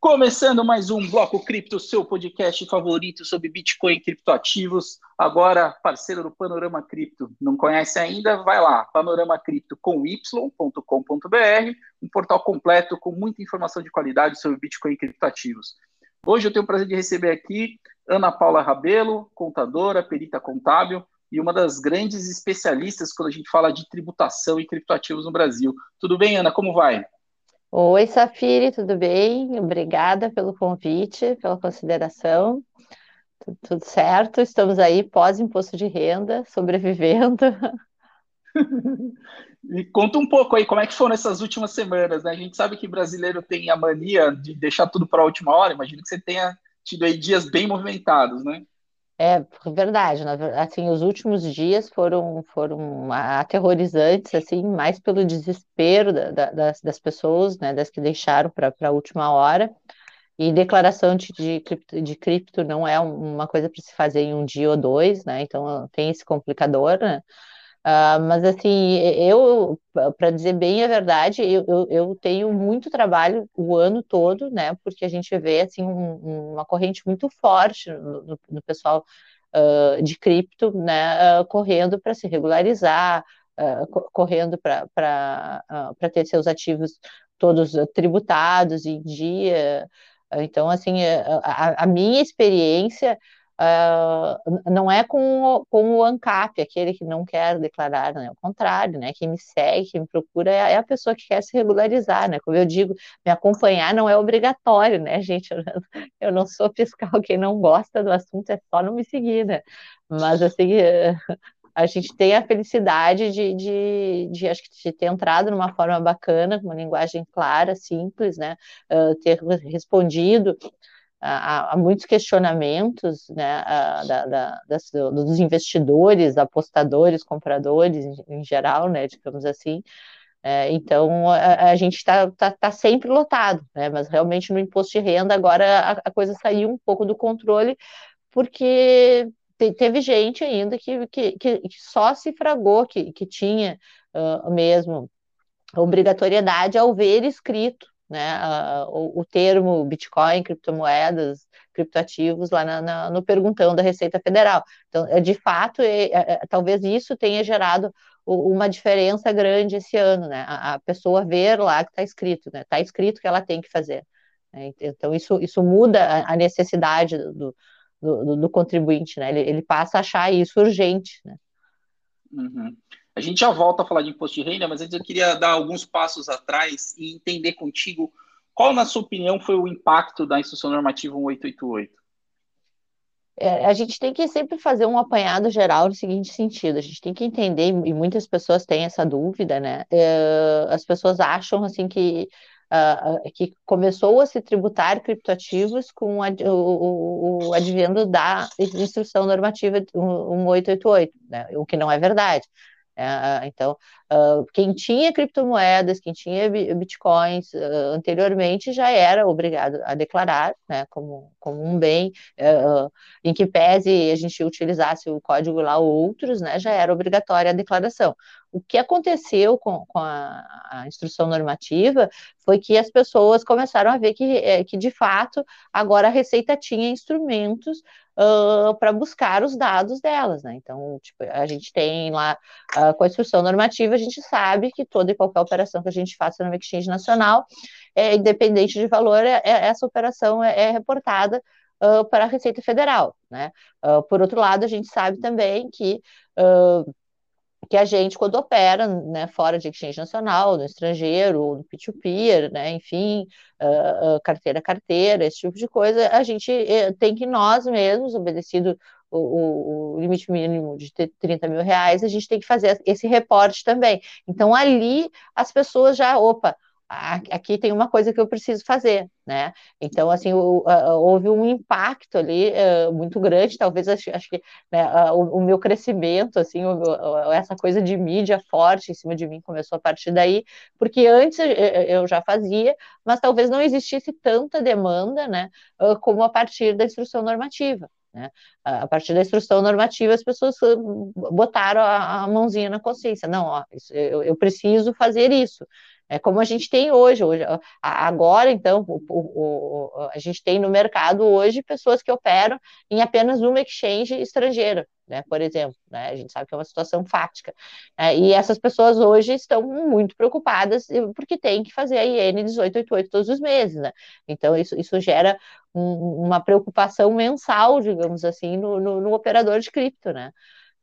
Começando mais um Bloco Cripto, seu podcast favorito sobre Bitcoin e criptoativos. Agora, parceiro do Panorama Cripto. Não conhece ainda? Vai lá, panoramacripto com y.com.br, um portal completo com muita informação de qualidade sobre Bitcoin e criptoativos. Hoje eu tenho o prazer de receber aqui Ana Paula Rabelo, contadora, perita contábil e uma das grandes especialistas quando a gente fala de tributação e criptoativos no Brasil. Tudo bem, Ana? Como vai? Oi, Safiri, tudo bem? Obrigada pelo convite, pela consideração. Tudo, tudo certo? Estamos aí pós-imposto de renda, sobrevivendo. Me conta um pouco aí como é que foram essas últimas semanas, né? A gente sabe que brasileiro tem a mania de deixar tudo para a última hora. Imagino que você tenha tido aí dias bem movimentados, né? É verdade, assim, os últimos dias foram, foram aterrorizantes, assim, mais pelo desespero da, da, das, das pessoas, né, das que deixaram para a última hora, e declaração de, de, de cripto não é uma coisa para se fazer em um dia ou dois, né, então tem esse complicador, né, Uh, mas assim, eu, para dizer bem a verdade, eu, eu, eu, tenho muito trabalho o ano todo, né? Porque a gente vê assim um, uma corrente muito forte no, no, pessoal uh, de cripto, né? Uh, correndo para se regularizar, correndo para ter seus ativos todos tributados em dia. Então, assim, a, a minha experiência Uh, não é com o, com o ANCAP, aquele que não quer declarar, né? Ao contrário, né? Quem me segue, quem me procura é, é, a pessoa que quer se regularizar, né? Como eu digo, me acompanhar não é obrigatório, né, gente? Eu, eu não sou fiscal, quem não gosta do assunto é só não me seguir, né? Mas, assim, a gente tem a felicidade de, de, de, acho que de ter entrado numa forma bacana, com uma linguagem clara, simples, né? Uh, ter respondido há, há muitos questionamentos né, da, da, das, dos investidores, apostadores, compradores em, em geral, né, digamos assim. É, então a, a gente está tá, tá sempre lotado, né, mas realmente no imposto de renda agora a, a coisa saiu um pouco do controle, porque te, teve gente ainda que, que, que, só se fragou que, que tinha uh, mesmo obrigatoriedade ao ver escrito né, o, o, termo Bitcoin, criptomoedas, criptoativos lá na, na, no perguntão da Receita Federal. Então, é, de fato, é, é, é talvez isso tenha gerado uma diferença grande esse ano, né? A, a pessoa ver lá que está escrito, né? Está escrito que ela tem que fazer. Né? Então, isso, isso muda a, a necessidade do, do, do, contribuinte, né? Ele, ele passa a achar isso urgente, né? Uhum. A gente já volta a falar de imposto de renda, mas antes eu queria dar alguns passos atrás e entender contigo qual, na sua opinião, foi o impacto da instrução normativa 1888. É, a gente tem que sempre fazer um apanhado geral no seguinte sentido: a gente tem que entender, e muitas pessoas têm essa dúvida, né? É, as pessoas acham assim que uh, que começou a se tributar criptoativos com o, o, advento da instrução normativa 1888, né? o que não é verdade. É, então, uh, quem tinha criptomoedas, quem tinha bitcoins uh, anteriormente já era obrigado a declarar né, como, como um bem, uh, em que pese a gente utilizasse o código lá outros, né, já era obrigatória a declaração. O que aconteceu com, com a, a, instrução normativa foi que as pessoas começaram a ver que, é, que de fato, agora a Receita tinha instrumentos uh, para buscar os dados delas, né? Então, tipo, a gente tem lá, uh, com a instrução normativa, a gente sabe que toda e qualquer operação que a gente faça no Exchange Nacional, é, independente de valor, é, é, essa operação é, é reportada uh, para a Receita Federal, né? por outro lado, a gente sabe também que que a gente, quando opera né, fora de exchange nacional, no estrangeiro, no P2P, né, enfim, uh, uh, carteira a carteira, esse tipo de coisa, a gente uh, tem que nós mesmos, obedecido o, o, o, limite mínimo de 30 mil reais, a gente tem que fazer esse reporte também. Então, ali, as pessoas já, opa, aqui tem uma coisa que eu preciso fazer, né? Então, assim, houve um impacto ali uh, muito grande, talvez acho, que né, o, meu crescimento, assim, essa coisa de mídia forte em cima de mim começou a partir daí, porque antes eu já fazia, mas talvez não existisse tanta demanda, né, como a partir da instrução normativa. Né? A partir da instrução normativa, as pessoas botaram a, a mãozinha na consciência. Não, ó, isso, eu, eu preciso fazer isso. É como a gente tem hoje. hoje agora, então, o, o, o, a gente tem no mercado hoje pessoas que operam em apenas uma exchange estrangeira, né, por exemplo. Né, a gente sabe que é uma situação fática. É, e essas pessoas hoje estão muito preocupadas porque tem que fazer a IN 1888 todos os meses. Né? Então, isso, isso gera um, uma preocupação mensal, digamos assim, no, no, no operador de cripto. Né?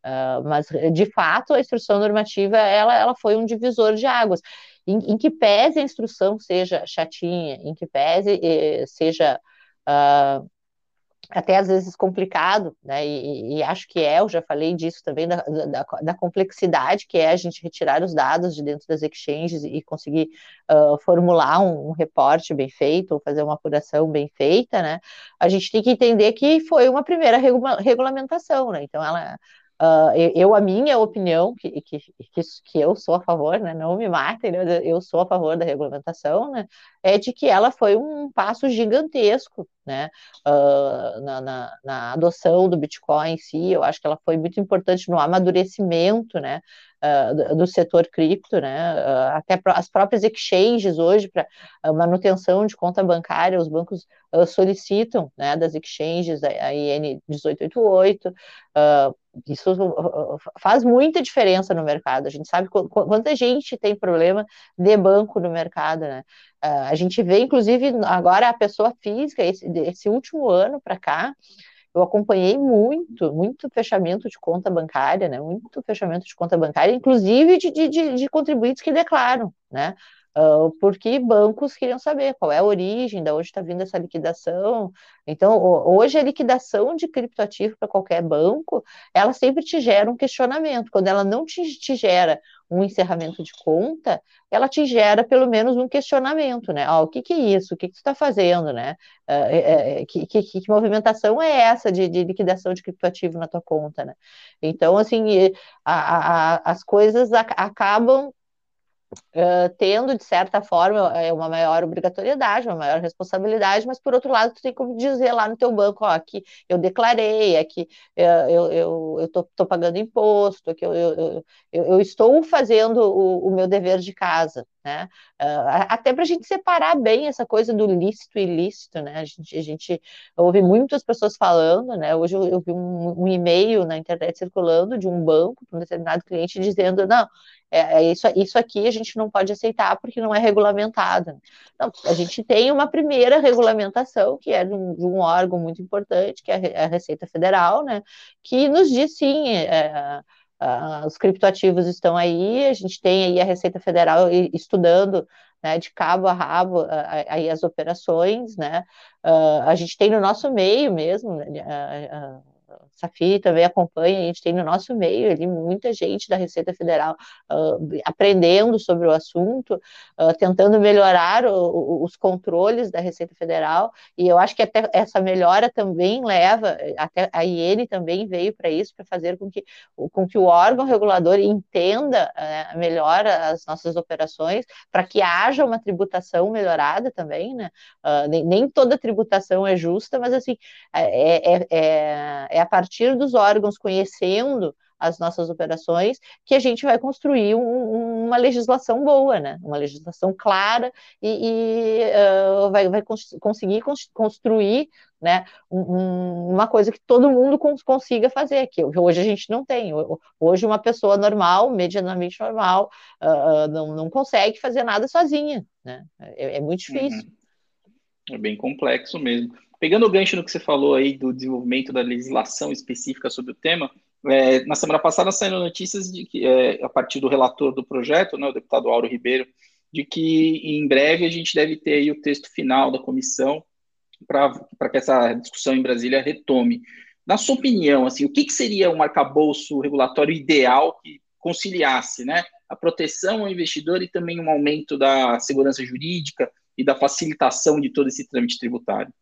Uh, mas, de fato, a instrução normativa ela, ela foi um divisor de águas. Em, em que pese a instrução seja chatinha, em que pese eh, seja uh, até às vezes complicado, né? E, e, acho que é, eu já falei disso também, da, da, da, complexidade que é a gente retirar os dados de dentro das exchanges e conseguir uh, formular um, um, reporte bem feito, ou fazer uma apuração bem feita, né? A gente tem que entender que foi uma primeira regula regulamentação, né? Então ela Uh, eu, a minha opinião, que, que, que, eu sou a favor, né, não me matem, né, eu sou a favor da regulamentação, né, é de que ela foi um passo gigantesco né, uh, na, na, na, adoção do Bitcoin em si, eu acho que ela foi muito importante no amadurecimento né, uh, do, setor cripto, né, até as próprias exchanges hoje, para manutenção de conta bancária, os bancos solicitam né, das exchanges a, IN 1888, isso faz muita diferença no mercado. A gente sabe quanta gente tem problema de banco no mercado, né? a gente vê, inclusive, agora a pessoa física, esse, esse último ano para cá, eu acompanhei muito, muito fechamento de conta bancária, né? Muito fechamento de conta bancária, inclusive de, de, de contribuintes que declaram, né? Porque bancos queriam saber qual é a origem, de onde está vindo essa liquidação. Então, hoje a liquidação de criptoativo para qualquer banco, ela sempre te gera um questionamento. Quando ela não te, te gera um encerramento de conta, ela te gera pelo menos um questionamento, né? O que, que é isso? O que, que tu está fazendo, né? Uh, que, que, que, movimentação é essa de, de, liquidação de criptoativo na tua conta, né? Então, assim, a, a, as coisas acabam Uh, tendo, de certa forma, é, uma maior obrigatoriedade, uma maior responsabilidade, mas, por outro lado, tu tem como dizer lá no teu banco, ó, aqui eu declarei, aqui uh, eu, eu, eu tô, tô, pagando imposto, aqui eu, eu, eu, eu estou fazendo o, o, meu dever de casa, né? Uh, até para a gente separar bem essa coisa do lícito e ilícito, né? A gente, a gente ouve muitas pessoas falando, né? Hoje eu, eu vi um, um e-mail na internet circulando de um banco para um determinado cliente dizendo, não, é, é, isso, isso aqui a gente não pode aceitar porque não é regulamentado. Então, a gente tem uma primeira regulamentação, que é de um, de um órgão muito importante, que é a Receita Federal, né, que nos diz sim. É, Uh, os criptoativos estão aí, a gente tem aí a Receita Federal estudando né, de cabo a rabo uh, aí as operações, né? Uh, a gente tem no nosso meio mesmo, né, Safi também acompanha, a gente tem no nosso meio ali muita gente da Receita Federal uh, aprendendo sobre o assunto, uh, tentando melhorar o, o, os controles da Receita Federal, e eu acho que até essa melhora também leva, até a IN também veio para isso, para fazer com que, com que o órgão regulador entenda uh, melhor as nossas operações, para que haja uma tributação melhorada também, né? Uh, nem, nem, toda tributação é justa, mas assim, é, é, é, é a partir partir dos órgãos conhecendo as nossas operações, que a gente vai construir um, uma legislação boa, né? Uma legislação clara e, e uh, vai, vai cons conseguir construir né, um, uma coisa que todo mundo cons consiga fazer, que hoje a gente não tem. Hoje uma pessoa normal, medianamente normal, uh, não, não consegue fazer nada sozinha, né? É, é muito difícil. Uhum. É bem complexo mesmo. Pegando o gancho no que você falou aí do desenvolvimento da legislação específica sobre o tema, é, na semana passada saíram notícias de que, é, a partir do relator do projeto, né, o deputado Auro Ribeiro, de que em breve a gente deve ter aí o texto final da comissão para que essa discussão em Brasília retome. Na sua opinião, assim, o que, que seria um arcabouço regulatório ideal que conciliasse né, a proteção ao investidor e também um aumento da segurança jurídica e da facilitação de todo esse trâmite tributário?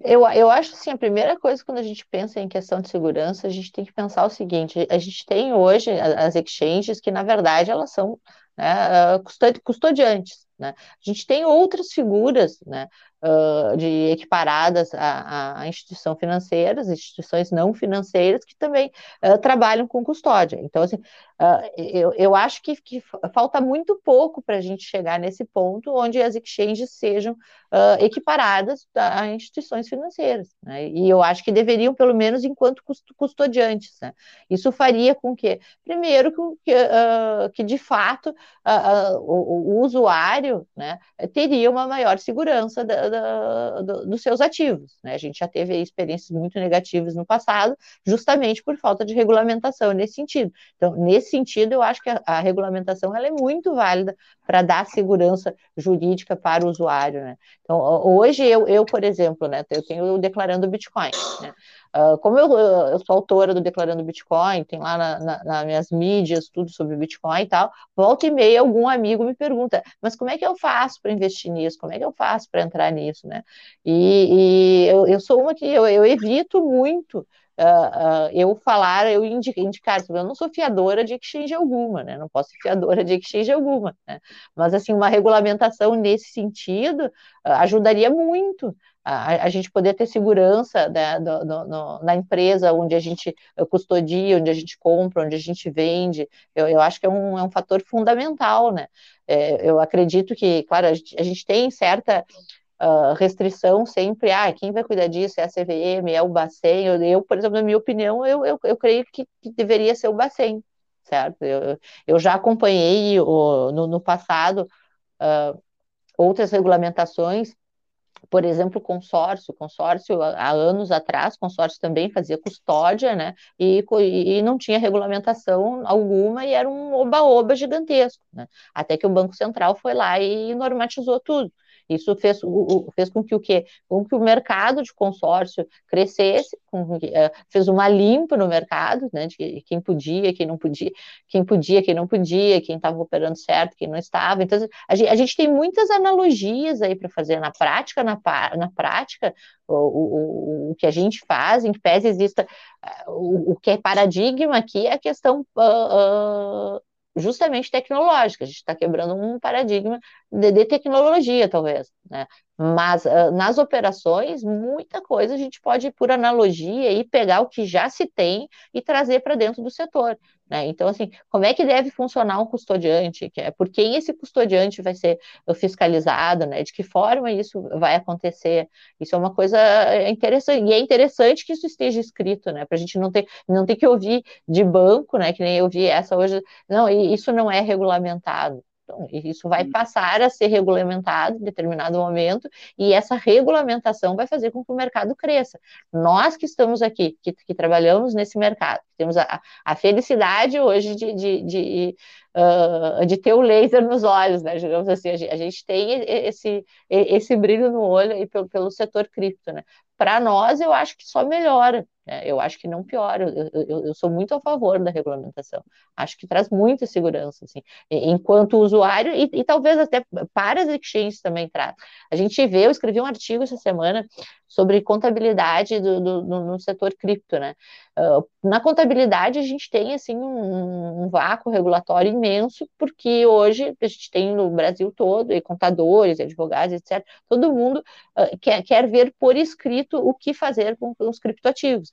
Eu, eu acho assim, a primeira coisa quando a gente pensa em questão de segurança, a gente tem que pensar o seguinte: a gente tem hoje as exchanges que, na verdade, elas são né, custodiantes. Né? A gente tem outras figuras né, uh, de equiparadas a, a instituições financeiras, instituições não financeiras que também uh, trabalham com custódia. Então, assim, uh, eu, eu acho que, que falta muito pouco para a gente chegar nesse ponto onde as exchanges sejam equiparadas a instituições financeiras. Né? E eu acho que deveriam, pelo menos, enquanto custodiantes. Né? Isso faria com que, primeiro, que, que de fato o, o usuário usuário né, teria uma maior segurança da, da, do, dos seus ativos. Né? A gente já teve experiências muito negativas no passado, justamente por falta de regulamentação nesse sentido. Então, nesse sentido, eu acho que a, a regulamentação ela é muito válida para dar segurança jurídica para o usuário. Né? Então, hoje, eu, eu, por exemplo, né, eu tenho Declarando Bitcoin. Né? Uh, como eu, eu, sou autora do Declarando Bitcoin, tem lá na, na, nas minhas mídias tudo sobre Bitcoin e tal, volta e meia algum amigo me pergunta, mas como é que eu faço para investir nisso? Como é que eu faço para entrar nisso, né? E, e eu, eu, sou uma que eu, eu evito muito Uh, uh, eu falar, eu indicar, eu não sou fiadora de exchange alguma, né? Não posso ser fiadora de exchange alguma, né? Mas assim, uma regulamentação nesse sentido uh, ajudaria muito a, a, gente poder ter segurança né, do, do, no, na empresa onde a gente custodia, onde a gente compra, onde a gente vende. Eu, eu acho que é um, é um fator fundamental, né? É, eu acredito que, claro, a gente, a gente tem certa uh, restrição sempre, ah, quem vai cuidar disso é a CVM, é o Bacen, eu, eu por exemplo, na minha opinião, eu, eu, eu creio que, que deveria ser o Bacen, certo? Eu, eu já acompanhei o, no, no passado uh, outras regulamentações, por exemplo, consórcio, consórcio há anos atrás, consórcio também fazia custódia, né, e, e não tinha regulamentação alguma e era um oba-oba gigantesco, né, até que o Banco Central foi lá e normatizou tudo. Isso fez, fez com que o quê? Com que o mercado de consórcio crescesse, com, eh, fez uma limpa no mercado, né, de quem podia, quem não podia, quem podia, quem não podia, quem estava operando certo, quem não estava. Então, a gente, a gente tem muitas analogias aí para fazer na prática, na, na prática, o, o, o que a gente faz, em que pese exista eh, o, o que é paradigma aqui é a questão uh, uh, justamente tecnológica. A gente está quebrando um paradigma de, de, tecnologia, talvez. Né? Mas uh, nas operações, muita coisa a gente pode, por analogia, e pegar o que já se tem e trazer para dentro do setor. Né? Então, assim, como é que deve funcionar um custodiante? É, por quem esse custodiante vai ser fiscalizado? Né? De que forma isso vai acontecer? Isso é uma coisa é, interessante. E é interessante que isso esteja escrito, né? Para a gente não ter, não ter que ouvir de banco, né? Que nem eu vi essa hoje. Não, isso não é regulamentado. Então, isso vai passar a ser regulamentado em determinado momento, e essa regulamentação vai fazer com que o mercado cresça. Nós que estamos aqui, que, que trabalhamos nesse mercado, temos a, a felicidade hoje de, de, de, uh, de, ter o laser nos olhos, né? Digamos assim, a gente, a gente tem esse, esse brilho no olho pelo, pelo setor cripto, né? Para nós, eu acho que só melhora. Né? Eu acho que não piora. Eu, eu, eu, sou muito a favor da regulamentação. Acho que traz muita segurança, assim, enquanto usuário e, e talvez até para as exchanges também traz. A gente vê, eu escrevi um artigo essa semana sobre contabilidade do, do, do no setor cripto, né? Uh, na contabilidade a gente tem assim um, um, vácuo regulatório imenso, porque hoje a gente tem no Brasil todo, e contadores, advogados, etc. Todo mundo uh, quer, quer ver por escrito o que fazer com, com os criptoativos.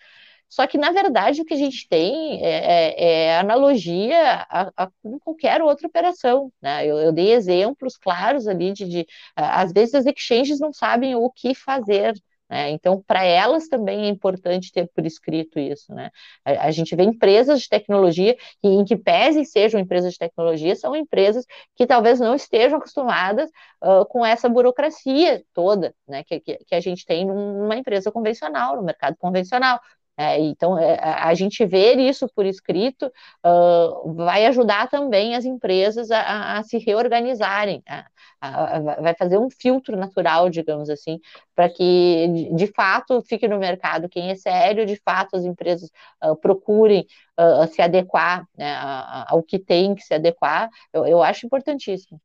Só que, na verdade, o que a gente tem é, é, é analogia a, a, qualquer outra operação. Né? Eu, eu, dei exemplos claros ali de, de, às vezes, as exchanges não sabem o que fazer né? Então, para elas também é importante ter por escrito isso. Né? A, a, gente vê empresas de tecnologia, que, em que pese sejam empresas de tecnologia, são empresas que talvez não estejam acostumadas uh, com essa burocracia toda né? que, que, que a gente tem numa empresa convencional, no mercado convencional. É, então, é, a gente ver isso por escrito uh, vai ajudar também as empresas a, a se reorganizarem, a, a, vai fazer um filtro natural, digamos assim, para que de, de, fato fique no mercado quem é sério, de fato as empresas uh, procurem uh, se adequar né, ao que tem que se adequar, eu, eu acho importantíssimo.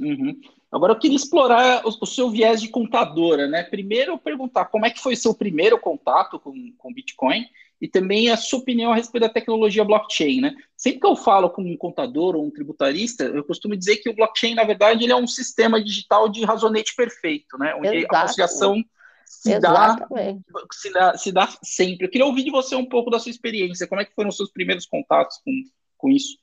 Uhum. Agora eu queria explorar o, o, seu viés de contadora, né? Primeiro eu perguntar como é que foi seu primeiro contato com, com Bitcoin e também a sua opinião a respeito da tecnologia blockchain, né? Sempre que eu falo com um contador ou um tributarista, eu costumo dizer que o blockchain, na verdade, ele é um sistema digital de razonete perfeito, né? Onde Exato. a conciliação se dá, se dá, se dá sempre. Eu queria ouvir de você um pouco da sua experiência, como é que foram os seus primeiros contatos com, com isso?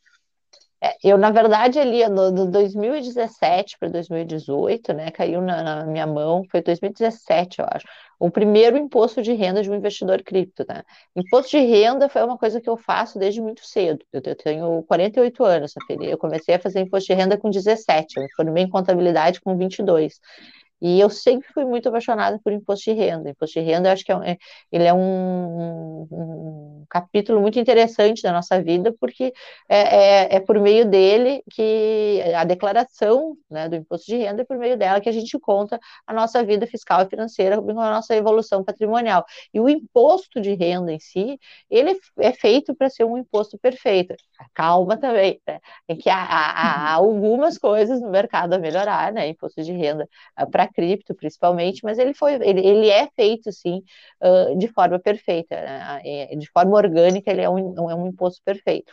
É, eu, na verdade, ali no, no 2017 para 2018, né, caiu na, na, minha mão, foi 2017, eu acho, o primeiro imposto de renda de um investidor cripto, né? Imposto de renda foi uma coisa que eu faço desde muito cedo. Eu, eu tenho 48 anos, eu comecei a fazer imposto de renda com 17, eu me formei em contabilidade com 22. E eu sempre fui muito apaixonada por imposto de renda. Imposto de renda, eu acho que é, é, ele é um, um, capítulo muito interessante da nossa vida, porque é, é, é, por meio dele que a declaração né, do imposto de renda é por meio dela que a gente conta a nossa vida fiscal e financeira, a nossa evolução patrimonial. E o imposto de renda em si, ele é feito para ser um imposto perfeito. Calma também, né? É que há, há, há algumas coisas no mercado a melhorar, né? Imposto de renda para cripto, principalmente, mas ele foi, ele, ele é feito sim uh, de forma perfeita, né? É, de forma orgânica, ele é um, é um imposto perfeito.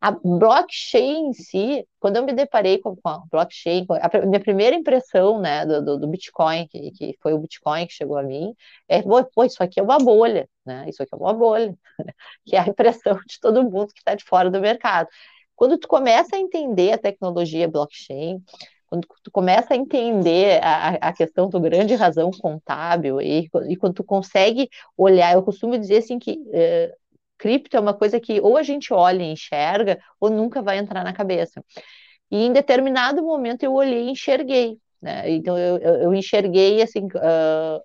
A blockchain em si, quando eu me deparei com, com a blockchain, a minha primeira impressão né, do, do, do Bitcoin, que, que, foi o Bitcoin que chegou a mim, é, pô, isso aqui é uma bolha, né? Isso aqui é uma bolha, que é a impressão de todo mundo que está de fora do mercado. Quando tu começa a entender a tecnologia blockchain, quando tu começa a entender a, a questão do grande razão contábil e, e, quando tu consegue olhar, eu costumo dizer assim que é, cripto é uma coisa que ou a gente olha e enxerga ou nunca vai entrar na cabeça. E em determinado momento eu olhei e enxerguei, né? Então eu, eu, eu enxerguei assim, uh,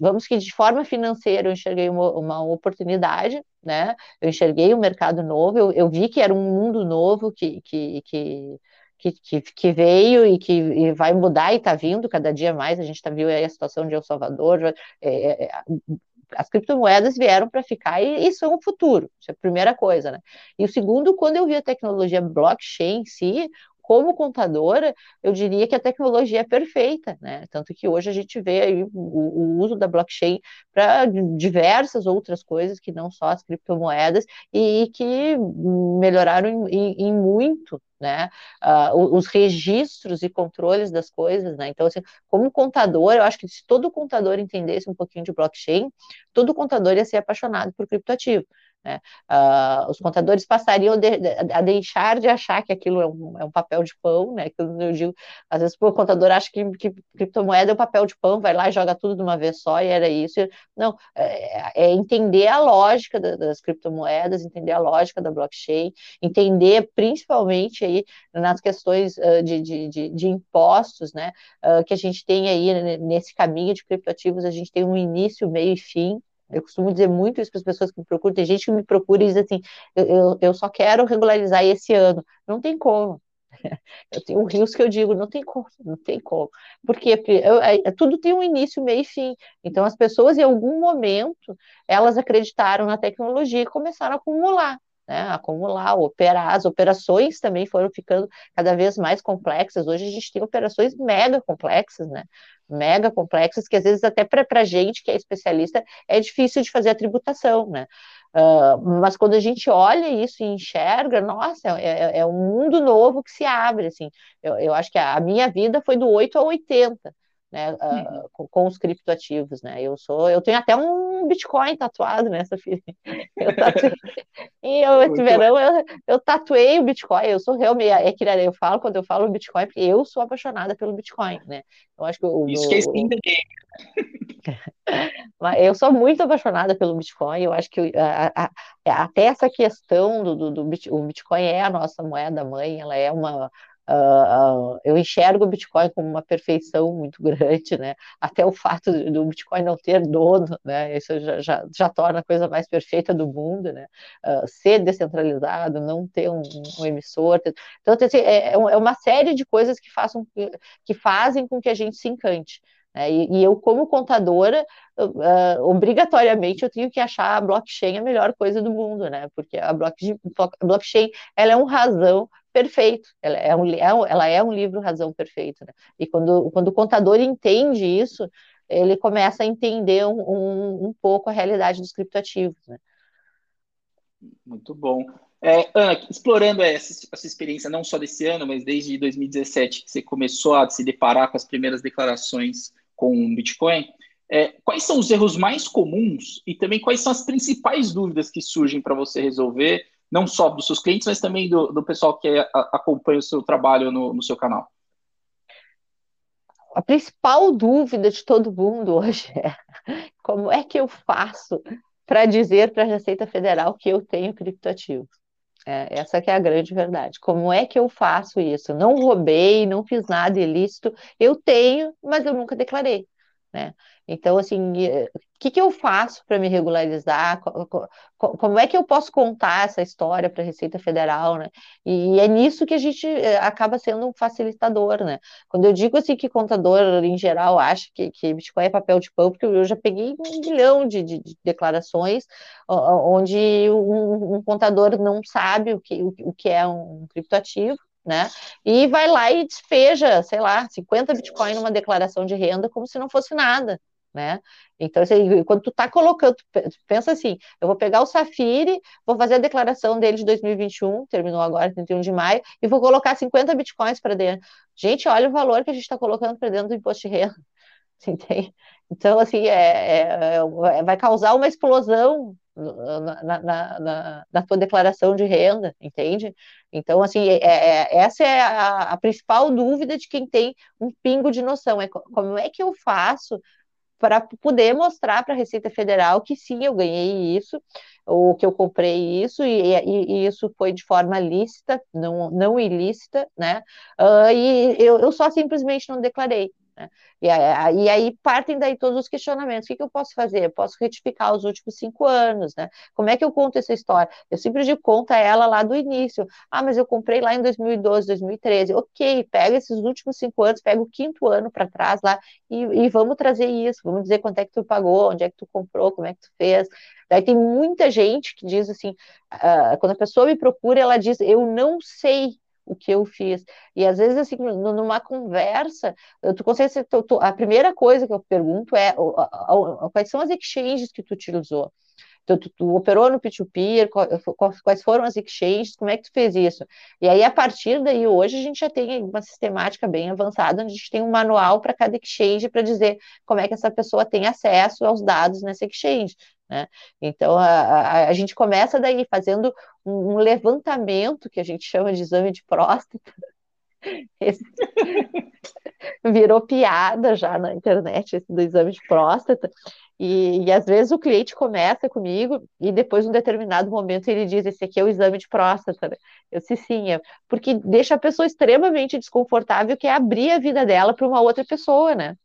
vamos que de forma financeira eu enxerguei uma, uma, oportunidade, né? Eu enxerguei um mercado novo, eu, eu vi que era um mundo novo que, que, que que, que, que, veio e que e vai mudar e está vindo cada dia mais. A gente está vendo a situação de El Salvador. É, é, as criptomoedas vieram para ficar e, e, são o futuro. Isso é a primeira coisa, né? E o segundo, quando eu vi a tecnologia blockchain em si, como contadora, eu diria que a tecnologia é perfeita, né? Tanto que hoje a gente vê aí o, o uso da blockchain para diversas outras coisas que não só as criptomoedas e que melhoraram em, em muito né, uh, os registros e controles das coisas, né, então, assim, como contador, eu acho que se todo contador entendesse um pouquinho de blockchain, todo contador ia ser apaixonado por criptoativo, né? Uh, os contadores passariam de, a deixar de achar que aquilo é um, é um papel de pão, né? Que eu digo, às vezes o contador acha que, que criptomoeda é um papel de pão, vai lá e joga tudo de uma vez só e era isso. Não, é, é entender a lógica das, das criptomoedas, entender a lógica da blockchain, entender principalmente aí nas questões uh, de, de, de, de, impostos, né? Uh, que a gente tem aí nesse caminho de criptoativos, a gente tem um início, meio e fim, eu costumo dizer muito isso para as pessoas que me procuram. Tem gente que me procura e diz assim: eu, eu, eu só quero regularizar esse ano. Não tem como. Eu tenho rios que eu digo, não tem como, não tem como. Porque eu, é, tudo tem um início, meio e fim. Então, as pessoas, em algum momento, elas acreditaram na tecnologia e começaram a acumular né, acumular, operar. As operações também foram ficando cada vez mais complexas. Hoje a gente tem operações mega complexas, né? Mega complexas, que às vezes até para a gente que é especialista é difícil de fazer a tributação, né? Uh, mas quando a gente olha isso e enxerga, nossa, é, é, é um mundo novo que se abre, assim. Eu, eu acho que a, a minha vida foi do 8 ao 80 né, uh, com, com, os criptoativos, né? Eu sou, eu tenho até um Bitcoin tatuado nessa filha. Eu tatuei, e eu, esse verão eu, eu tatuei o Bitcoin. Eu sou realmente, é que eu falo quando eu falo Bitcoin, porque eu sou apaixonada pelo Bitcoin, né? Eu acho que o, isso que é skin eu sou muito apaixonada pelo Bitcoin. Eu acho que a, a, até essa questão do, do, do Bitcoin é a nossa moeda mãe. Ela é uma Uh, uh, eu enxergo o Bitcoin como uma perfeição muito grande, né? Até o fato do Bitcoin não ter dono, né? Isso já, já, já torna a coisa mais perfeita do mundo, né? Uh, ser descentralizado, não ter um, um emissor. Ter... Então, assim, é, é, uma série de coisas que, façam, que fazem com que a gente se encante. Né? E, eu, como contadora, obrigatoriamente eu tenho que achar a blockchain a melhor coisa do mundo, né? Porque a blockchain, a blockchain ela é um razão perfeito. Ela é um, é ela é um livro razão perfeito. Né? E quando, quando o contador entende isso, ele começa a entender um, um, um pouco a realidade dos criptoativos. Né? Muito bom. É, Ana, explorando essa, essa, experiência não só desse ano, mas desde 2017 que você começou a se deparar com as primeiras declarações com o Bitcoin, é, quais são os erros mais comuns e também quais são as principais dúvidas que surgem para você resolver, não só dos seus clientes, mas também do, do pessoal que a, acompanha o seu trabalho no, no seu canal? A principal dúvida de todo mundo hoje é como é que eu faço para dizer para a Receita Federal que eu tenho criptoativo. É, essa que é a grande verdade. Como é que eu faço isso? Não roubei, não fiz nada ilícito. Eu tenho, mas eu nunca declarei. Né? Então, assim, o que, que eu faço para me regularizar? Como é que eu posso contar essa história para a Receita Federal, né? E é nisso que a gente eh, acaba sendo um facilitador, né? Quando eu digo assim que contador, em geral, acha que, que Bitcoin é papel de pão, porque eu já peguei um milhão de, de, de declarações onde um, um, contador não sabe o que, o, o que é um criptoativo, né? E vai lá e despeja, sei lá, 50 Bitcoin numa declaração de renda como se não fosse nada, né? Então, assim, quando tu tá colocando, pensa assim, eu vou pegar o Safiri, vou fazer a declaração dele de 2021, terminou agora, 31 de maio, e vou colocar 50 Bitcoins para dentro. Gente, olha o valor que a gente está colocando para dentro do imposto de renda. Entende? Então, assim, é, é, é, vai causar uma explosão na, na, na, na, tua declaração de renda, entende? Então, assim, é, é, essa é a, a, principal dúvida de quem tem um pingo de noção, é como é que eu faço para poder mostrar para a Receita Federal que sim, eu ganhei isso, ou que eu comprei isso, e, e, e isso foi de forma lícita, não, não ilícita, né? Uh, e eu, eu só simplesmente não declarei. Né? E, aí partem daí todos os questionamentos. O que, que, eu posso fazer? Eu posso retificar os últimos cinco anos, né? Como é que eu conto essa história? Eu sempre digo, conta ela lá do início. Ah, mas eu comprei lá em 2012, 2013. Ok, pega esses últimos cinco anos, pega o quinto ano para trás lá e, e, vamos trazer isso. Vamos dizer quanto é que tu pagou, onde é que tu comprou, como é que tu fez. Daí tem muita gente que diz assim, uh, quando a pessoa me procura, ela diz, eu não sei o que eu fiz. E às vezes, assim, numa conversa, tu consegue, tu, tu, a primeira coisa que eu pergunto é quais são as exchanges que tu utilizou? Tu, tu, tu, operou no P2P, quais foram as exchanges, como é que tu fez isso? E aí, a partir daí, hoje, a gente já tem uma sistemática bem avançada, onde a gente tem um manual para cada exchange para dizer como é que essa pessoa tem acesso aos dados nessa exchange. Né? Então, a, a, a, gente começa daí fazendo um, um, levantamento, que a gente chama de exame de próstata. Esse virou piada já na internet, esse do exame de próstata. E, e, às vezes o cliente começa comigo e depois, um determinado momento, ele diz: Esse aqui é o exame de próstata. Né? Eu disse: Sim, é, porque deixa a pessoa extremamente desconfortável, que é abrir a vida dela para uma outra pessoa, né?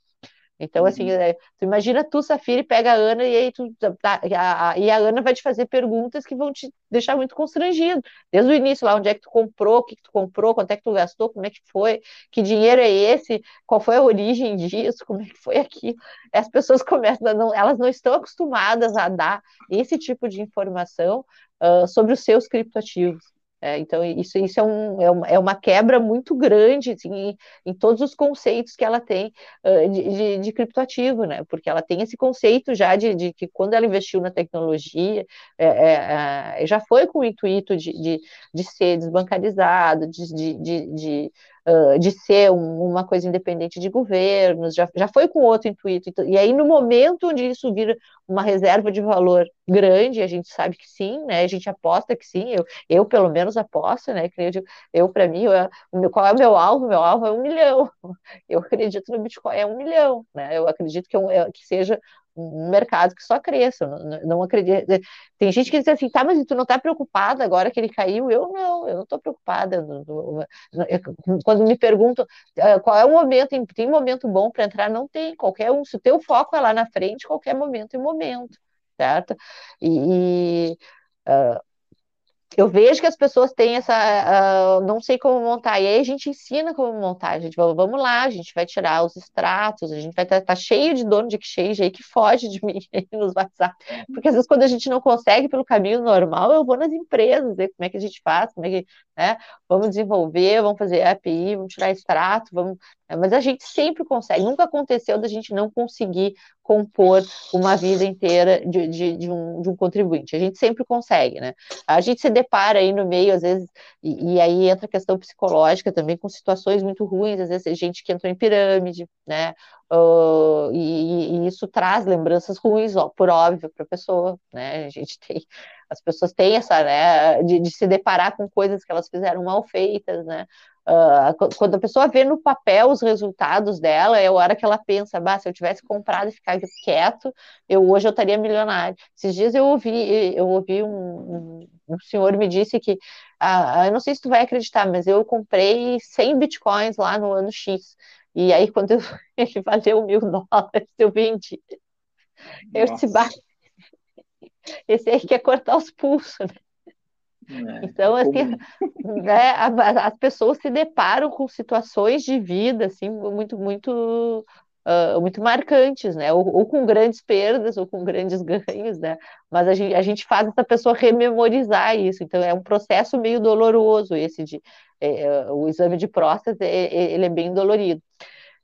Então, assim, uhum. assim, tu imagina tu, Safira, pega a Ana e aí tu tá, a, a, e a Ana vai te fazer perguntas que vão te deixar muito constrangido. Desde o início, lá, onde é que tu comprou, o que, que tu comprou, quanto é que tu gastou, como é que foi, que dinheiro é esse, qual foi a origem disso, como é que foi aqui. As pessoas começam, a não, elas não estão acostumadas a dar esse tipo de informação uh, sobre os seus criptoativos. É, então, isso, isso é, um, é, uma, é uma quebra muito grande assim, em, em, todos os conceitos que ela tem uh, de, de, de, criptoativo, né? Porque ela tem esse conceito já de, de que quando ela investiu na tecnologia, é, é, já foi com o intuito de, de, de ser desbancarizado, de, de, de uh, de ser um, uma coisa independente de governos, já, já foi com outro intuito. Então, e aí, no momento onde isso vira uma reserva de valor grande, a gente sabe que sim, né? A gente aposta que sim, eu, eu pelo menos aposto, né? Eu, eu para mim, eu, qual é o meu alvo? Meu alvo é um milhão. Eu acredito no Bitcoin é um milhão, né? Eu acredito que, é, é que seja um mercado que só cresça. Não, não acredito. Tem gente que diz assim, tá, mas tu não está preocupada agora que ele caiu? Eu não, eu não estou preocupada. Quando me perguntam ah, qual é o momento, tem momento bom para entrar? Não tem. Qualquer um, se o teu foco é lá na frente, qualquer momento é momento, certo? E, e uh, eu vejo que as pessoas têm essa, uh, não sei como montar, e aí a gente ensina como montar, a gente vamos lá, a gente vai tirar os extratos, a gente vai estar tá, tá cheio de dono de exchange aí que foge de mim nos WhatsApp, porque às vezes quando a gente não consegue pelo caminho normal, eu vou nas empresas, ver como é que a gente faz, como é que, né, vamos desenvolver, vamos fazer API, vamos tirar extrato, vamos, né, mas a gente sempre consegue, nunca aconteceu da gente não conseguir compor uma vida inteira de, de, de, um, de um contribuinte, a gente sempre consegue, né, a gente se depara aí no meio, às vezes, e, e, aí entra a questão psicológica também, com situações muito ruins, às vezes gente que entrou em pirâmide, né? Uh, e, e, isso traz lembranças ruins, ó, por óbvio, para a pessoa, né? A gente tem, as pessoas têm essa, né, de, de se deparar com coisas que elas fizeram mal feitas, né? Uh, quando a pessoa vê no papel os resultados dela, é a hora que ela pensa, bah, se eu tivesse comprado e ficado quieto, eu hoje eu estaria milionário. Esses dias eu ouvi, eu ouvi um, um, senhor me disse que, uh, eu não sei se tu vai acreditar, mas eu comprei 100 bitcoins lá no ano X. E aí, quando eu, ele valeu mil dólares, eu vendi. Eu disse, bah, esse aí quer cortar os pulsos, né? É, então, assim, né, as pessoas se deparam com situações de vida, assim, muito, muito, uh, muito marcantes, né? Ou, ou, com grandes perdas, ou com grandes ganhos, né? Mas a gente, a gente faz essa pessoa rememorizar isso. Então, é um processo meio doloroso esse de... É, é o exame de próstata, ele é bem dolorido.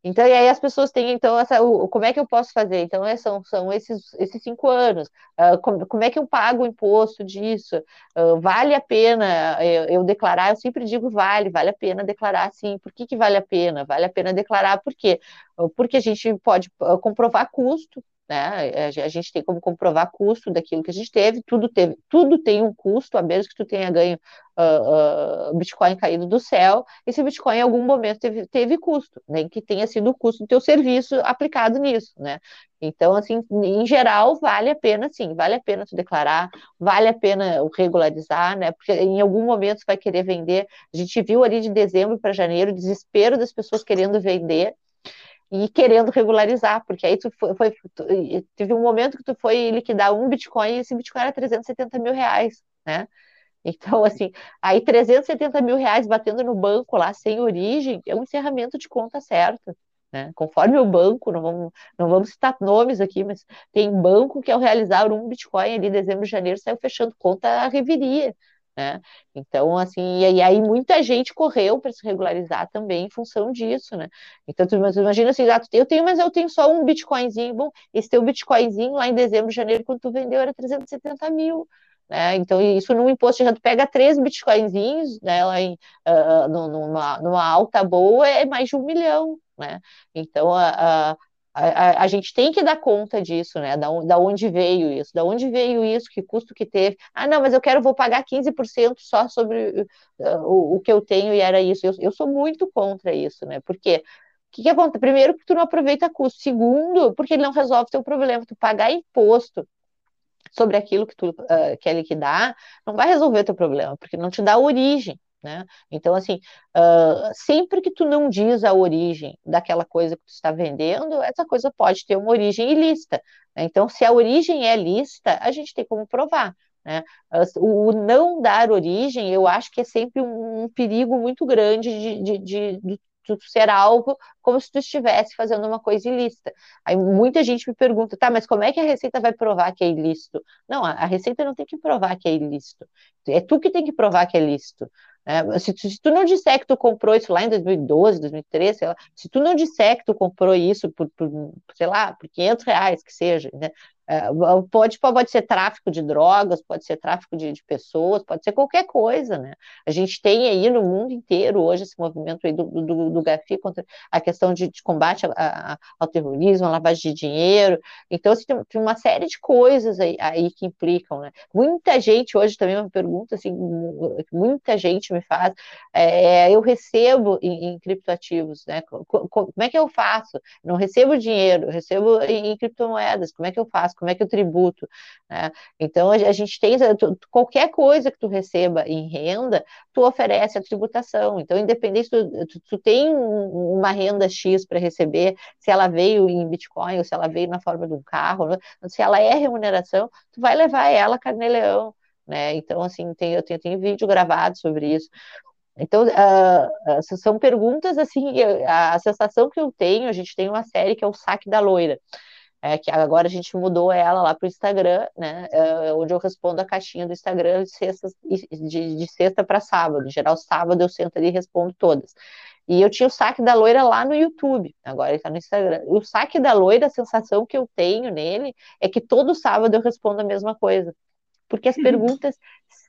Então, e aí as pessoas têm, então, essa, o, como é que eu posso fazer? Então, é, são, são esses, esses cinco anos. Uh, como, como, é que eu pago o imposto disso? Uh, vale a pena eu, eu, declarar? Eu sempre digo vale, vale a pena declarar sim. Por que, que vale a pena? Vale a pena declarar por quê? Porque a gente pode comprovar custo, né? A gente tem como comprovar custo daquilo que a gente teve, tudo teve, tudo tem um custo, a menos que tu tenha ganho uh, uh, Bitcoin caído do céu, esse Bitcoin em algum momento teve, teve custo, nem né? que tenha sido o custo do teu serviço aplicado nisso, né? Então, assim, em geral, vale a pena, sim, vale a pena tu declarar, vale a pena regularizar, né? Porque em algum momento tu vai querer vender. A gente viu ali de dezembro para janeiro o desespero das pessoas querendo vender, e querendo regularizar, porque aí tu foi, foi tu, teve um momento que tu foi liquidar um Bitcoin e esse Bitcoin era 370 mil reais, né? Então, assim, aí 370 mil reais batendo no banco lá sem origem é um encerramento de conta certa. Né? Conforme o banco, não vamos, não vamos citar nomes aqui, mas tem banco que ao realizar um Bitcoin ali em dezembro, janeiro, saiu fechando conta a reviria. Né? Então, assim, e aí muita gente correu para se regularizar também em função disso, né? Então, tu imagina assim, ah, eu tenho, mas eu tenho só um Bitcoinzinho. Bom, esse teu Bitcoinzinho lá em dezembro, janeiro, quando tu vendeu, era 370 mil. Né? Então, isso no imposto de renda, pega três bitcoinzinhos, né, lá em, uh, numa, numa alta boa, é mais de um milhão, né? Então, a, a, gente tem que dar conta disso, né? Da, da onde veio isso, da onde veio isso, que custo que teve. Ah, não, mas eu quero, vou pagar 15% só sobre uh, o, o, que eu tenho e era isso. Eu, eu sou muito contra isso, né? Porque o que, que acontece? Primeiro, que tu não aproveita custo. Segundo, porque ele não resolve teu problema. Tu pagar imposto sobre aquilo que tu uh, quer liquidar, não vai resolver teu problema, porque não te dá origem. Né? Então, assim, uh, sempre que tu não diz a origem daquela coisa que tu está vendendo, essa coisa pode ter uma origem ilícita. Né? Então, se a origem é lícita, a gente tem como provar. Né? O não dar origem, eu acho que é sempre um, um perigo muito grande de, de, de, de ser alvo como se tu estivesse fazendo uma coisa ilícita. Aí muita gente me pergunta, tá, mas como é que a Receita vai provar que é ilícito? Não, a, Receita não tem que provar que é ilícito. É tu que tem que provar que é lícito. É, se, tu, se, tu não disser que tu comprou isso lá em 2012, 2013, lá, se tu não disser que tu comprou isso por, por, sei lá, por 500 reais que seja, né, é, pode, pode ser tráfico de drogas, pode ser tráfico de, de, pessoas, pode ser qualquer coisa, né? A gente tem aí no mundo inteiro hoje esse movimento aí do, do, do GAFI contra a questão de, de combate a, a, ao terrorismo, a lavagem de dinheiro. Então, assim, tem, tem, uma série de coisas aí, aí, que implicam, né? Muita gente hoje também uma pergunta assim, muita gente me faz, é, eu recebo em, em criptoativos, né? Como é que eu faço? Não recebo dinheiro, recebo em, em criptomoedas, como é que eu faço? como é que eu tributo, né? Então, a, gente tem, qualquer coisa que tu receba em renda, tu oferece a tributação, então, independente, tu, tu, tu tem uma renda X para receber, se ela veio em Bitcoin, ou se ela veio na forma de um carro, né? se ela é remuneração, tu vai levar ela carnê-leão, né? Então, assim, tem, eu tenho, tenho vídeo gravado sobre isso. Então, uh, são perguntas assim, a, a sensação que eu tenho, a gente tem uma série que é o Saque da Loira, é, que agora a gente mudou ela lá para o Instagram, né, é, onde eu respondo a caixinha do Instagram de sexta, de, de sexta para sábado. Em geral, sábado eu sento ali e respondo todas. E eu tinha o saque da loira lá no YouTube, agora ele está no Instagram. O saque da loira, a sensação que eu tenho nele é que todo sábado eu respondo a mesma coisa porque as uhum. perguntas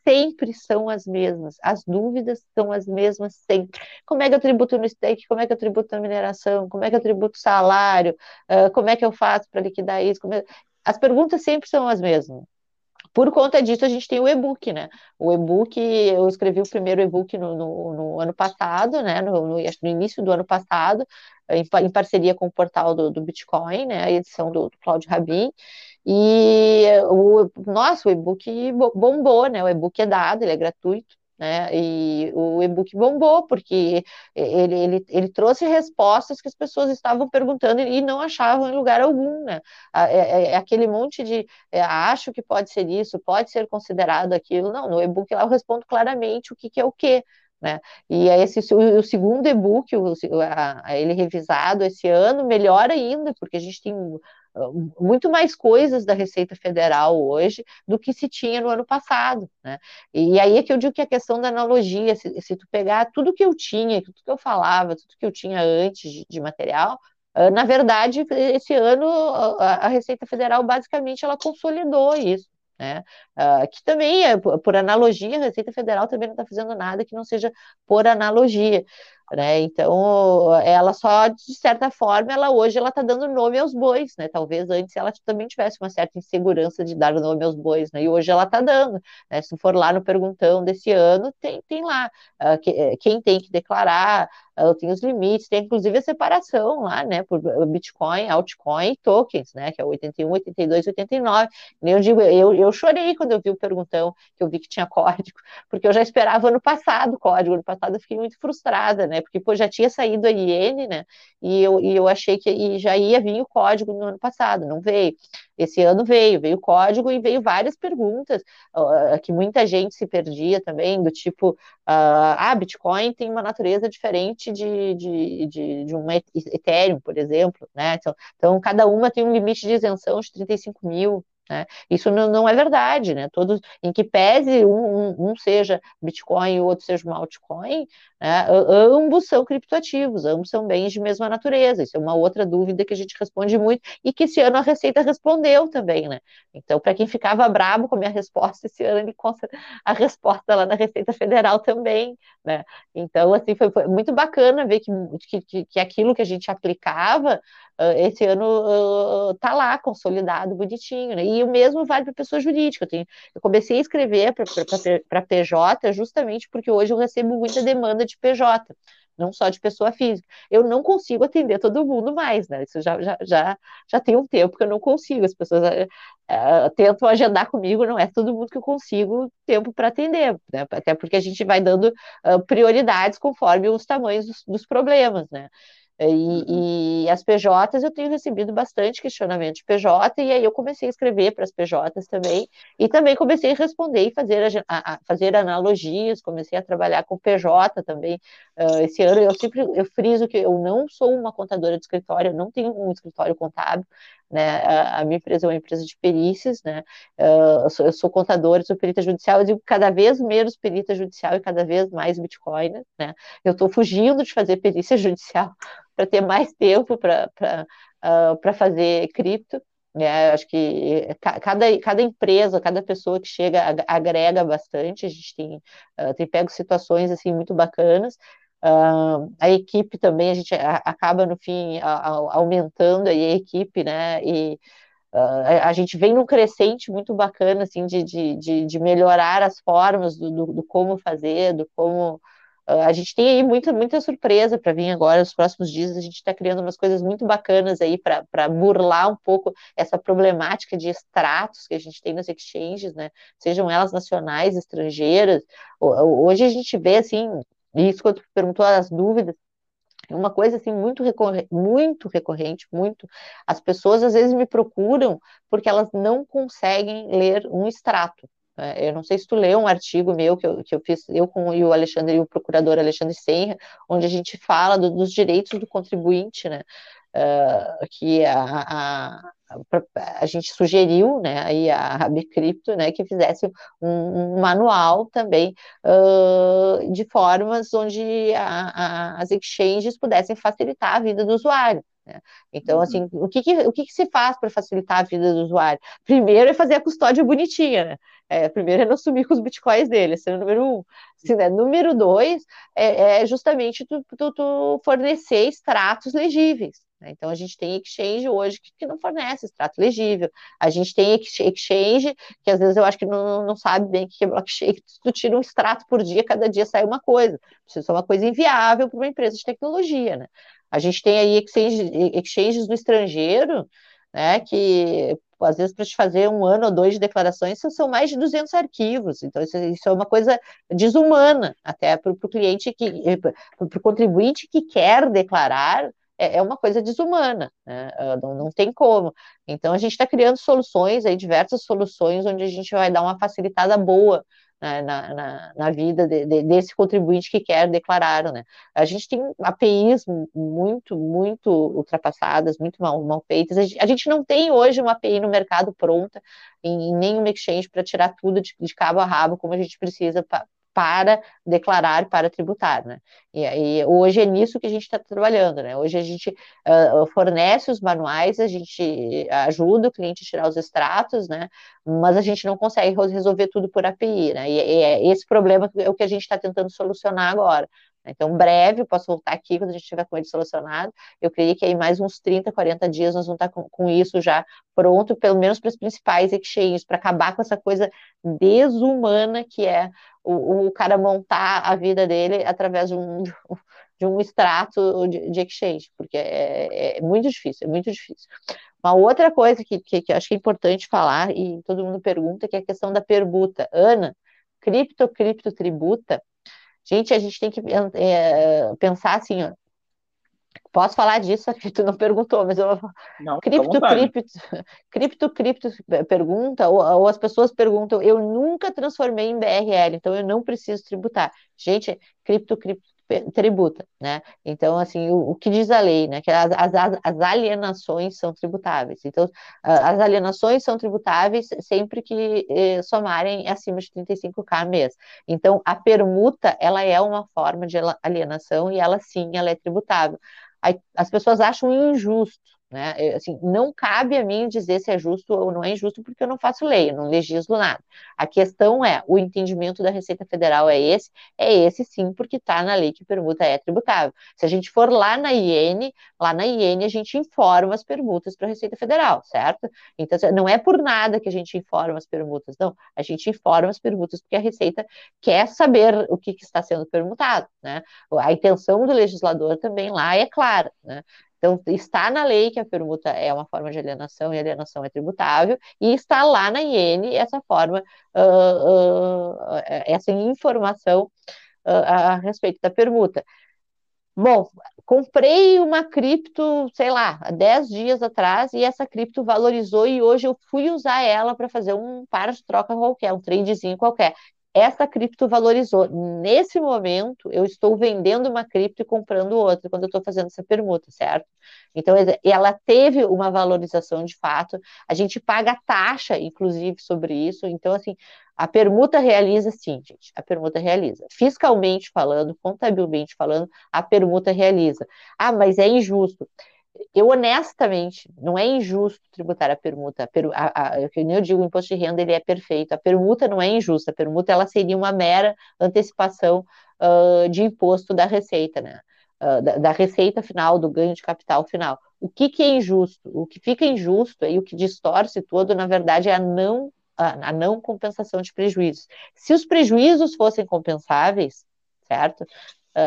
sempre são as mesmas, as dúvidas são as mesmas sempre. Como é que eu tributo no stake? Como é que eu tributo na mineração? Como é que eu tributo salário? Uh, como é que eu faço para liquidar isso? É... As perguntas sempre são as mesmas. Por conta disso, a gente tem o e-book, né? O e-book, eu escrevi o primeiro e-book no, no, no, ano passado, né? No, no, no, início do ano passado, em, em parceria com o portal do, do Bitcoin, né? A edição do, do Claudio Rabin. E o nosso e-book bombou, né? O e-book é dado, ele é gratuito, né? E o e-book bombou porque ele, ele, ele trouxe respostas que as pessoas estavam perguntando e não achavam em lugar algum, né? É, é, é aquele monte de é, acho que pode ser isso, pode ser considerado aquilo. Não, no e-book lá eu respondo claramente o que, que é o que. Né? E esse, o, o segundo e-book, ele revisado esse ano, melhor ainda, porque a gente tem muito mais coisas da Receita Federal hoje do que se tinha no ano passado, né? E aí é que eu digo que a questão da analogia, se, se tu pegar tudo que eu tinha, tudo que eu falava, tudo que eu tinha antes de, de material, uh, na verdade, esse ano a, a Receita Federal basicamente ela consolidou isso. Né? Uh, que também, é, por analogia, a Receita Federal também não está fazendo nada que não seja por analogia. Né? Então, ela só, de certa forma, ela hoje ela está dando nome aos bois, né? Talvez antes ela também tivesse uma certa insegurança de dar nome aos bois, né? E hoje ela está dando. Né? Se for lá no perguntão desse ano, tem, tem lá uh, que, eh, quem tem que declarar, uh, tem os limites, tem inclusive a separação lá, né? Por Bitcoin, altcoin e tokens, né? Que é 81, 82, 89. Eu digo, eu, eu chorei quando eu vi o perguntão, que eu vi que tinha código, porque eu já esperava ano passado o código. Ano passado eu fiquei muito frustrada, né? Né? Porque pô, já tinha saído a IN, né? E eu, e eu achei que já ia vir o código no ano passado, não veio. Esse ano veio, veio o código e veio várias perguntas uh, que muita gente se perdia também, do tipo, uh, ah, Bitcoin tem uma natureza diferente de, de, de, de um Ethereum, por exemplo, né? Então, então, cada uma tem um limite de isenção de 35 mil, né? Isso não, não, é verdade, né? Todos, em que pese um, um, um, seja Bitcoin e o outro seja uma altcoin, né? ambos são criptoativos, ambos são bens de mesma natureza. Isso é uma outra dúvida que a gente responde muito e que esse ano a Receita respondeu também, né? Então, para quem ficava brabo com a minha resposta, esse ano ele consta a resposta lá na Receita Federal também, né? Então, assim, foi, foi muito bacana ver que, que, que aquilo que a gente aplicava esse ano está uh, lá, consolidado, bonitinho, né? E o mesmo vale para pessoa jurídica. Eu, tenho, eu comecei a escrever para PJ justamente porque hoje eu recebo muita demanda de PJ não só de pessoa física. Eu não consigo atender todo mundo mais, né? Isso já, já, já, já tem um tempo que eu não consigo. As pessoas uh, tentam agendar comigo, não é todo mundo que eu consigo tempo para atender, né? Até porque a gente vai dando uh, prioridades conforme os tamanhos dos, dos problemas, né? E, uhum. e, as PJs eu tenho recebido bastante questionamento de PJ, e aí eu comecei a escrever para as PJs também, e também comecei a responder e fazer, a, a fazer analogias, comecei a trabalhar com PJ também. Uh, esse ano eu sempre eu friso que eu não sou uma contadora de escritório, eu não tenho um escritório contábil, né? A, a minha empresa é uma empresa de perícias, né? Uh, eu, sou, eu sou sou perita judicial, eu digo cada vez menos perita judicial e cada vez mais Bitcoin, né? Eu estou fugindo de fazer perícia judicial para ter mais tempo para uh, fazer cripto. Né? Acho que cada, cada empresa, cada pessoa que chega agrega bastante. A gente tem, uh, tem pego situações assim muito bacanas. Uh, a equipe também, a gente acaba no fim aumentando aí a equipe, né? E uh, a gente vem num crescente muito bacana, assim, de, de, de melhorar as formas do, do, do como fazer, do como Uh, a gente tem aí muita, muita surpresa para vir agora nos próximos dias. A gente está criando umas coisas muito bacanas aí para burlar um pouco essa problemática de extratos que a gente tem nas exchanges, né? Sejam elas nacionais, estrangeiras. Hoje a gente vê assim, isso quando perguntou as dúvidas, é uma coisa assim muito recorrente, muito recorrente, muito. As pessoas às vezes me procuram porque elas não conseguem ler um extrato. É, eu não sei se tu leu um artigo meu que eu, que eu fiz, eu com e o Alexandre e o procurador Alexandre Senra, onde a gente fala do, dos direitos do contribuinte, né? Uh, que a, a, a, a, gente sugeriu, né, aí a, a Bicrypto, né, que fizesse um, manual também uh, de formas onde as exchanges pudessem facilitar a vida do usuário. Né? Então, uhum. assim, o que, que o que, que, se faz para facilitar a vida do usuário? Primeiro é fazer a custódia bonitinha, né? É, primeiro é não sumir com os bitcoins dele, esse é o número um. Assim, né? Número dois é, é justamente tu, tu, tu, fornecer extratos legíveis. Né? Então, a gente tem exchange hoje que, não fornece extrato legível. A gente tem exchange que às vezes eu acho que não, não sabe bem o que é blockchain, tu tira um extrato por dia, cada dia sai uma coisa. Precisa ser uma coisa inviável para uma empresa de tecnologia, né? A gente tem aí exchanges, exchanges no estrangeiro, né, que às vezes para te fazer um ano ou dois de declarações são mais de 200 arquivos, então isso, isso é uma coisa desumana até para o cliente que, para o contribuinte que quer declarar, é, é uma coisa desumana, né? Ah, não, não tem como. Então a gente está criando soluções aí, diversas soluções onde a gente vai dar uma facilitada boa né, na, na, na, vida de, de, desse contribuinte que quer declarar. Né? A gente tem APIs muito, muito ultrapassadas, muito mal, mal feitas. A gente, a gente não tem hoje uma API no mercado pronta em, em nenhum exchange para tirar tudo de, de, cabo a rabo como a gente precisa para declarar, para tributar, né? E, e, hoje é nisso que a gente está trabalhando, né? Hoje a gente uh, fornece os manuais, a gente ajuda o cliente a tirar os extratos, né? Mas a gente não consegue resolver tudo por API, né? E, e é esse problema é o que a gente está tentando solucionar agora. Então, breve, eu posso voltar aqui quando a gente tiver com ele solucionado. Eu creio que aí mais uns 30, 40 dias nós vamos estar com, com isso já pronto, pelo menos para os principais exchanges, para acabar com essa coisa desumana que é o, o, cara montar a vida dele através de um, de um extrato de, de exchange, porque é, é, muito difícil, é muito difícil. Uma outra coisa que, que, que acho que é importante falar, e todo mundo pergunta, que é a questão da permuta. Ana, cripto, cripto tributa, Gente, a gente tem que é, pensar assim, ó, Posso falar disso? Aqui, tu não perguntou, mas eu não, cripto, cripto, cripto, cripto pergunta, ou, ou, as pessoas perguntam, eu nunca transformei em BRL, então eu não preciso tributar. Gente, cripto, cripto tributa, né? Então, assim, o, o, que diz a lei, né? Que as, as, as alienações são tributáveis. Então, as alienações são tributáveis sempre que eh, somarem acima de 35k mês. Então, a permuta, ela é uma forma de alienação e ela sim, ela é tributável. As pessoas acham injusto, né? Assim, não cabe a mim dizer se é justo ou não é injusto, porque eu não faço lei, eu não legislo nada. A questão é, o entendimento da Receita Federal é esse? É esse sim, porque está na lei que permuta é tributável. Se a gente for lá na IN, lá na IN a gente informa as permutas para a Receita Federal, certo? Então, não é por nada que a gente informa as permutas, não. A gente informa as permutas porque a Receita quer saber o que, que está sendo permutado, né? A intenção do legislador também lá é clara, né? Então, está na lei que a permuta é uma forma de alienação e alienação é tributável, e está lá na IN essa forma, uh, uh, essa informação uh, a respeito da permuta. Bom, comprei uma cripto, sei lá, há 10 dias atrás, e essa cripto valorizou, e hoje eu fui usar ela para fazer um par de troca qualquer, um tradezinho qualquer essa cripto valorizou. Nesse momento, eu estou vendendo uma cripto e comprando outra, quando eu estou fazendo essa permuta, certo? Então, ela teve uma valorização de fato, a gente paga taxa, inclusive, sobre isso. Então, assim, a permuta realiza sim, gente, a permuta realiza. Fiscalmente falando, contabilmente falando, a permuta realiza. Ah, mas é injusto eu honestamente, não é injusto tributar a permuta. Per, a, a, eu digo, o imposto de renda ele é perfeito. A permuta não é injusta. A permuta ela seria uma mera antecipação uh, de imposto da receita, né? Uh, da, da, receita final, do ganho de capital final. O que, que é injusto? O que fica injusto e o que distorce todo, na verdade, é a não, a, a não compensação de prejuízos. Se os prejuízos fossem compensáveis, certo?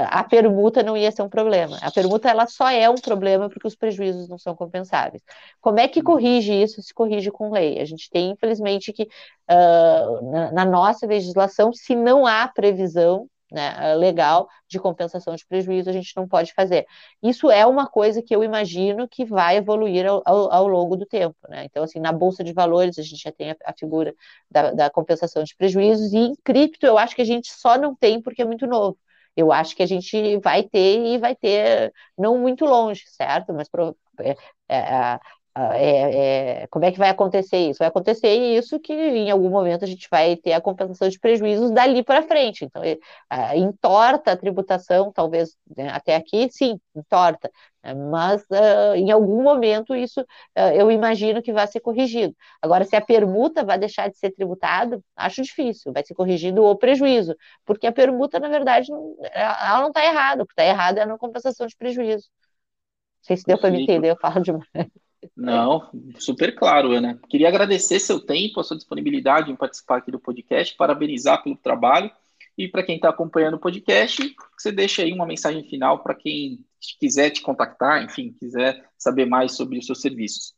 A permuta não ia ser um problema. A permuta ela só é um problema porque os prejuízos não são compensáveis. Como é que uhum. corrige isso? Se corrige com lei. A gente tem, infelizmente, que uh, na, na, nossa legislação, se não há previsão né, legal de compensação de prejuízo, a gente não pode fazer. Isso é uma coisa que eu imagino que vai evoluir ao, ao, ao longo do tempo. Né? Então, assim, na Bolsa de Valores, a gente já tem a, a figura da, da compensação de prejuízos, e em cripto, eu acho que a gente só não tem porque é muito novo. Eu acho que a gente vai ter e vai ter não muito longe, certo? Mas pro, é, é, é, é, como é que vai acontecer isso? Vai acontecer isso que em algum momento a gente vai ter a compensação de prejuízos dali para frente. Então, é, entorta a tributação, talvez né, até aqui, sim, entorta. Mas uh, em algum momento isso uh, eu imagino que vai ser corrigido. Agora, se a permuta vai deixar de ser tributado, acho difícil, vai ser corrigido o prejuízo, porque a permuta, na verdade, não, ela não está errada, o que está errado é na compensação de prejuízo. Não sei se deu para me entender, eu falo demais. Não, super claro, Ana. Queria agradecer seu tempo, a sua disponibilidade em participar aqui do podcast, parabenizar pelo trabalho e para quem está acompanhando o podcast, você deixa aí uma mensagem final para quem quiser te contactar, enfim, quiser saber mais sobre os seus serviços.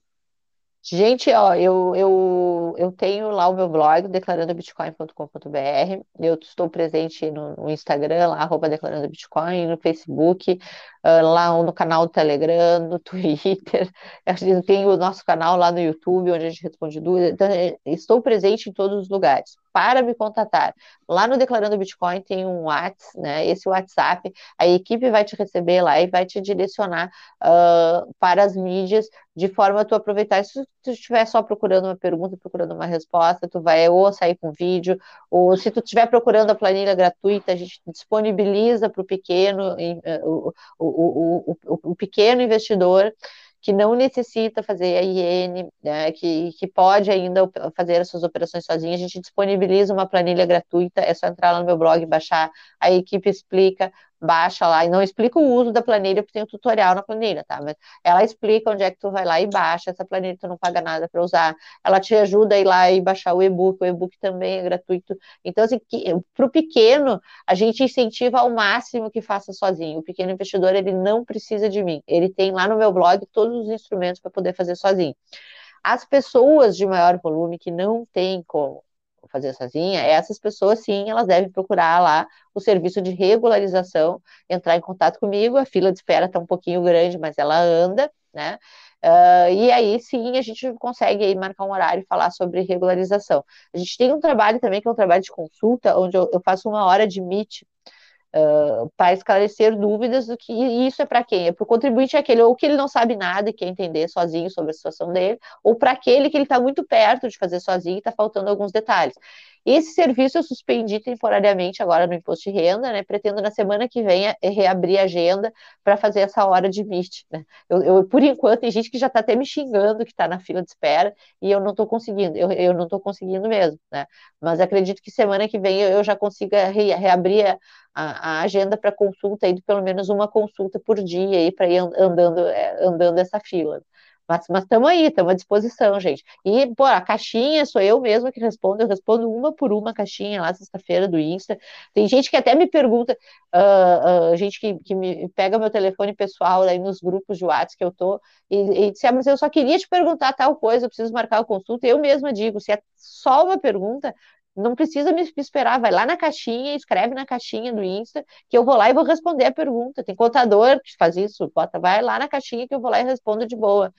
Gente, ó, eu, eu, eu tenho lá o meu blog, declarandobitcoin.com.br. Eu estou presente no, no Instagram, lá, arroba declarando Bitcoin, no Facebook, uh, lá no canal do Telegram, no Twitter. Eu tenho o nosso canal lá no YouTube, onde a gente responde dúvidas. Então, é, estou presente em todos os lugares para me contatar. Lá no Declarando Bitcoin tem um WhatsApp, né? Esse WhatsApp, a equipe vai te receber lá e vai te direcionar uh, para as mídias de forma a tu aproveitar. Se tu estiver só procurando uma pergunta, procurando uma resposta, tu vai ou sair com vídeo, ou se tu estiver procurando a planilha gratuita, a gente disponibiliza para o pequeno, o, o, o, o pequeno investidor que não necessita fazer a IN, né, que, que pode ainda fazer as suas operações sozinho, a gente disponibiliza uma planilha gratuita, é só entrar lá no meu blog, baixar, a equipe explica, baixa lá, e não explica o uso da planilha, porque tem um tutorial na planilha, tá? Mas ela explica onde é que tu vai lá e baixa essa planilha, tu não paga nada para usar. Ela te ajuda a ir lá e baixar o e-book, o e-book também é gratuito. Então, assim, para o pequeno, a gente incentiva ao máximo que faça sozinho. O pequeno investidor, ele não precisa de mim. Ele tem lá no meu blog todos os instrumentos para poder fazer sozinho. As pessoas de maior volume que não têm como fazer sozinha, essas pessoas sim, elas devem procurar lá o serviço de regularização, entrar em contato comigo, a fila de espera está um pouquinho grande, mas ela anda, né? Uh, e aí sim a gente consegue aí marcar um horário e falar sobre regularização. A gente tem um trabalho também que é um trabalho de consulta, onde eu, eu faço uma hora de meet uh, para esclarecer dúvidas do que isso é para quem? É para o contribuinte aquele, ou que ele não sabe nada e quer entender sozinho sobre a situação dele, ou para aquele que ele está muito perto de fazer sozinho e está faltando alguns detalhes. Esse serviço eu suspendi temporariamente agora no imposto de renda, né? Pretendo na semana que vem eh, reabrir a agenda para fazer essa hora de MIT. Né? Eu, eu, por enquanto, tem gente que já está até me xingando que está na fila de espera e eu não estou conseguindo, eu, eu não estou conseguindo mesmo, né? Mas acredito que semana que vem eu, já consiga re, reabrir a, a, agenda para consulta aí, pelo menos uma consulta por dia aí para ir andando, eh, andando essa fila. Mas estamos aí, estamos à disposição, gente. E, pô, a caixinha sou eu mesma que respondo, eu respondo uma por uma caixinha lá sexta-feira do Insta. Tem gente que até me pergunta, uh, uh, gente que, que me pega meu telefone pessoal aí nos grupos de WhatsApp que eu tô, e, e diz, ah, mas eu só queria te perguntar tal coisa, eu preciso marcar a consulta. Eu mesma digo, se é só uma pergunta, não precisa me esperar, vai lá na caixinha, escreve na caixinha do Insta, que eu vou lá e vou responder a pergunta. Tem contador que faz isso, bota, vai lá na caixinha que eu vou lá e respondo de boa.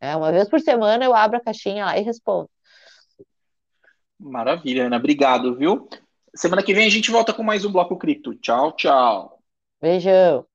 É, uma vez por semana eu abro a caixinha lá e respondo. Maravilha, Ana. Obrigado, viu? Semana que vem a gente volta com mais um Bloco Cripto. Tchau, tchau. Beijão.